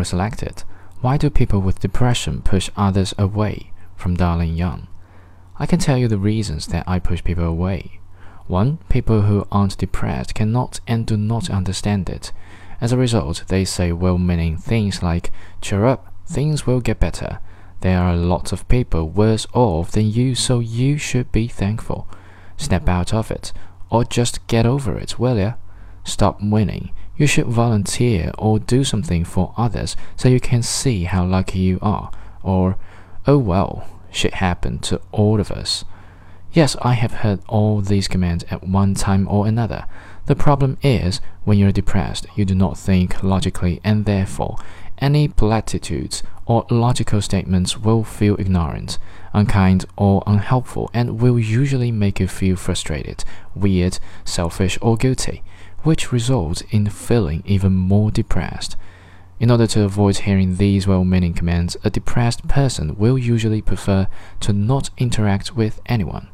Laura selected Why do people with depression push others away? from Darling Young. I can tell you the reasons that I push people away. 1. People who aren't depressed cannot and do not understand it. As a result, they say well meaning things like, cheer up, things will get better. There are lots of people worse off than you, so you should be thankful. Snap out of it, or just get over it, will ya? Stop winning. You should volunteer or do something for others so you can see how lucky you are. Or, oh well, shit happened to all of us. Yes, I have heard all these commands at one time or another. The problem is, when you're depressed, you do not think logically, and therefore, any platitudes or logical statements will feel ignorant, unkind, or unhelpful, and will usually make you feel frustrated, weird, selfish, or guilty, which results in feeling even more depressed. In order to avoid hearing these well meaning commands, a depressed person will usually prefer to not interact with anyone.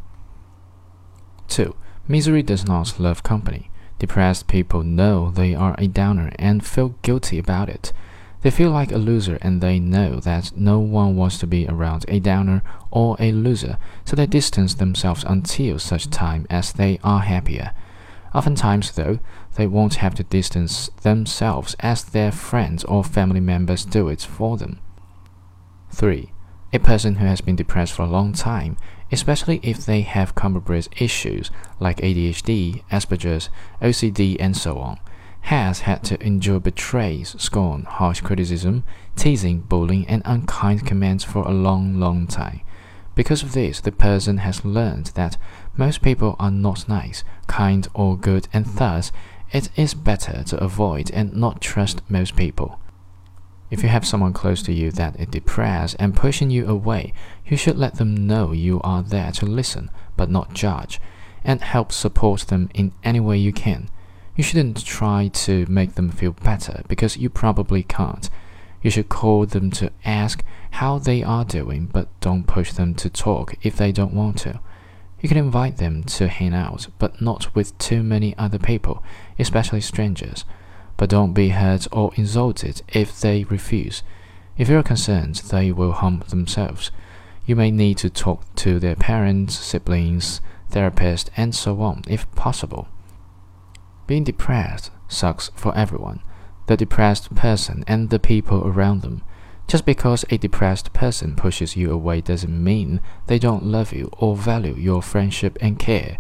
2. Misery does not love company. Depressed people know they are a downer and feel guilty about it. They feel like a loser and they know that no one wants to be around a downer or a loser, so they distance themselves until such time as they are happier. Oftentimes, though, they won't have to distance themselves as their friends or family members do it for them. 3. A person who has been depressed for a long time, especially if they have comorbid issues like ADHD, Asperger's, OCD, and so on, has had to endure betrayals, scorn, harsh criticism, teasing, bullying, and unkind comments for a long, long time. Because of this, the person has learned that most people are not nice, kind, or good, and thus it is better to avoid and not trust most people. If you have someone close to you that is depressed and pushing you away, you should let them know you are there to listen but not judge, and help support them in any way you can. You shouldn't try to make them feel better because you probably can't. You should call them to ask how they are doing, but don't push them to talk if they don't want to. You can invite them to hang out, but not with too many other people, especially strangers. But don't be hurt or insulted if they refuse. If you're concerned they will harm themselves, you may need to talk to their parents, siblings, therapist, and so on if possible. Being depressed sucks for everyone the depressed person and the people around them. Just because a depressed person pushes you away doesn't mean they don't love you or value your friendship and care.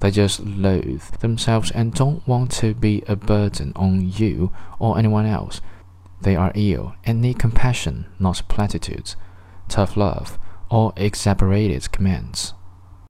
They just loathe themselves and don't want to be a burden on you or anyone else. They are ill and need compassion, not platitudes, tough love, or exaggerated commands.